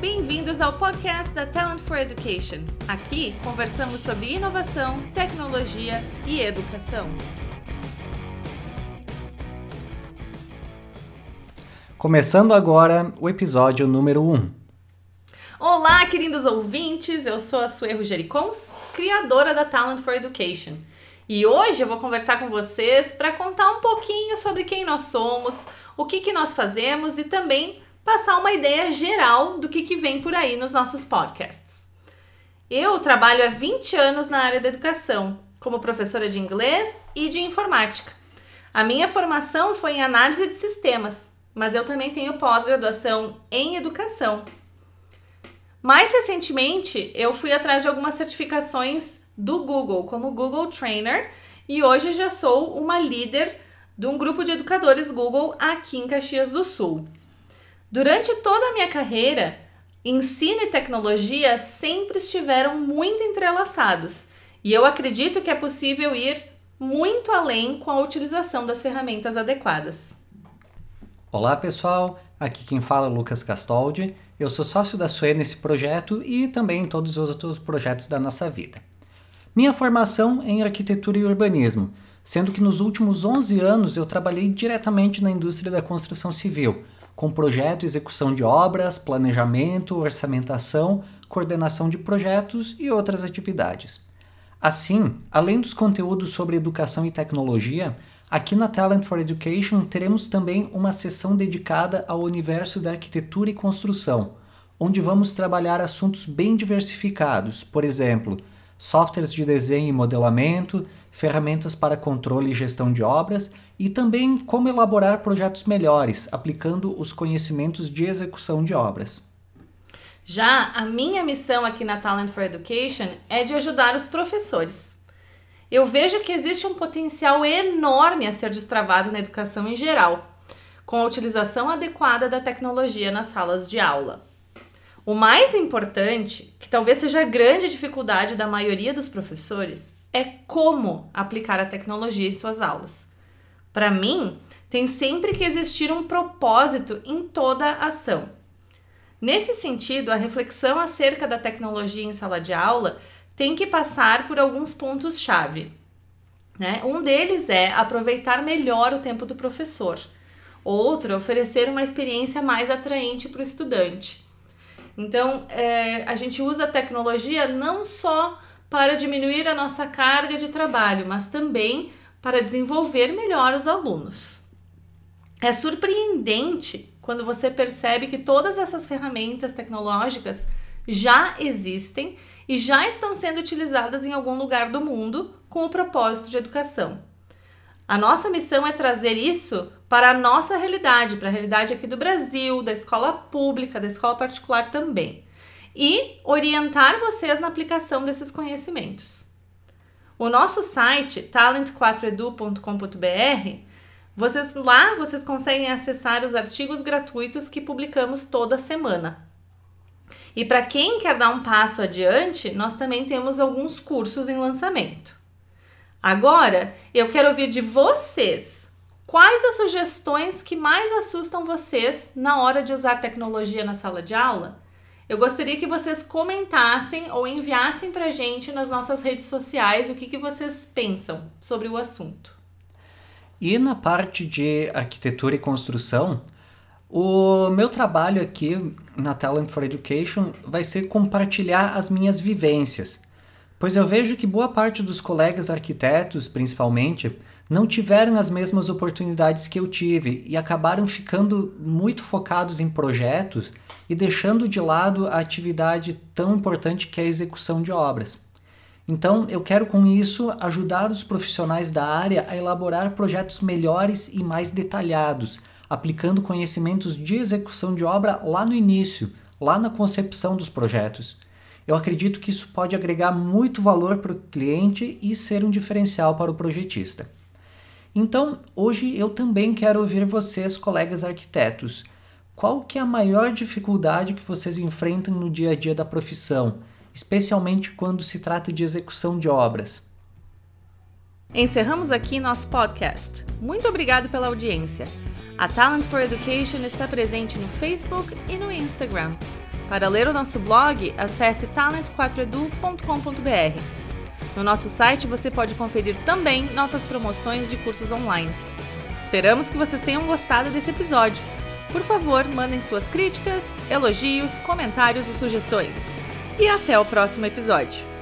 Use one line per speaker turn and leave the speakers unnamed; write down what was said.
Bem-vindos ao podcast da Talent for Education. Aqui conversamos sobre inovação, tecnologia e educação.
Começando agora o episódio número 1.
Olá, queridos ouvintes, eu sou a Suerro Jericons, criadora da Talent for Education. E hoje eu vou conversar com vocês para contar um pouquinho sobre quem nós somos, o que, que nós fazemos e também passar uma ideia geral do que, que vem por aí nos nossos podcasts. Eu trabalho há 20 anos na área da educação, como professora de inglês e de informática. A minha formação foi em análise de sistemas, mas eu também tenho pós-graduação em educação. Mais recentemente, eu fui atrás de algumas certificações do Google, como Google Trainer, e hoje já sou uma líder de um grupo de educadores Google aqui em Caxias do Sul. Durante toda a minha carreira, ensino e tecnologia sempre estiveram muito entrelaçados e eu acredito que é possível ir muito além com a utilização das ferramentas adequadas.
Olá pessoal, aqui quem fala é Lucas Castoldi. Eu sou sócio da Sue nesse projeto e também em todos os outros projetos da nossa vida. Minha formação é em arquitetura e urbanismo, sendo que nos últimos 11 anos eu trabalhei diretamente na indústria da construção civil, com projeto execução de obras, planejamento, orçamentação, coordenação de projetos e outras atividades. Assim, além dos conteúdos sobre educação e tecnologia, aqui na Talent for Education teremos também uma sessão dedicada ao universo da arquitetura e construção, onde vamos trabalhar assuntos bem diversificados, por exemplo, softwares de desenho e modelamento, ferramentas para controle e gestão de obras e também como elaborar projetos melhores, aplicando os conhecimentos de execução de obras.
Já a minha missão aqui na Talent for Education é de ajudar os professores. Eu vejo que existe um potencial enorme a ser destravado na educação em geral, com a utilização adequada da tecnologia nas salas de aula. O mais importante, que talvez seja a grande dificuldade da maioria dos professores, é como aplicar a tecnologia em suas aulas. Para mim, tem sempre que existir um propósito em toda a ação. Nesse sentido, a reflexão acerca da tecnologia em sala de aula tem que passar por alguns pontos-chave. Né? Um deles é aproveitar melhor o tempo do professor. Outro, oferecer uma experiência mais atraente para o estudante. Então, é, a gente usa a tecnologia não só para diminuir a nossa carga de trabalho, mas também para desenvolver melhor os alunos. É surpreendente quando você percebe que todas essas ferramentas tecnológicas já existem e já estão sendo utilizadas em algum lugar do mundo com o propósito de educação. A nossa missão é trazer isso para a nossa realidade, para a realidade aqui do Brasil, da escola pública, da escola particular também, e orientar vocês na aplicação desses conhecimentos. O nosso site talent4edu.com.br, vocês lá vocês conseguem acessar os artigos gratuitos que publicamos toda semana. E para quem quer dar um passo adiante, nós também temos alguns cursos em lançamento. Agora, eu quero ouvir de vocês. Quais as sugestões que mais assustam vocês na hora de usar tecnologia na sala de aula? Eu gostaria que vocês comentassem ou enviassem para a gente nas nossas redes sociais o que, que vocês pensam sobre o assunto.
E na parte de arquitetura e construção, o meu trabalho aqui na Talent for Education vai ser compartilhar as minhas vivências pois eu vejo que boa parte dos colegas arquitetos, principalmente, não tiveram as mesmas oportunidades que eu tive e acabaram ficando muito focados em projetos e deixando de lado a atividade tão importante que é a execução de obras. Então, eu quero com isso ajudar os profissionais da área a elaborar projetos melhores e mais detalhados, aplicando conhecimentos de execução de obra lá no início, lá na concepção dos projetos eu acredito que isso pode agregar muito valor para o cliente e ser um diferencial para o projetista. Então, hoje eu também quero ouvir vocês, colegas arquitetos. Qual que é a maior dificuldade que vocês enfrentam no dia a dia da profissão, especialmente quando se trata de execução de obras?
Encerramos aqui nosso podcast. Muito obrigado pela audiência. A Talent for Education está presente no Facebook e no Instagram. Para ler o nosso blog, acesse talent4edu.com.br. No nosso site você pode conferir também nossas promoções de cursos online. Esperamos que vocês tenham gostado desse episódio. Por favor, mandem suas críticas, elogios, comentários e sugestões. E até o próximo episódio.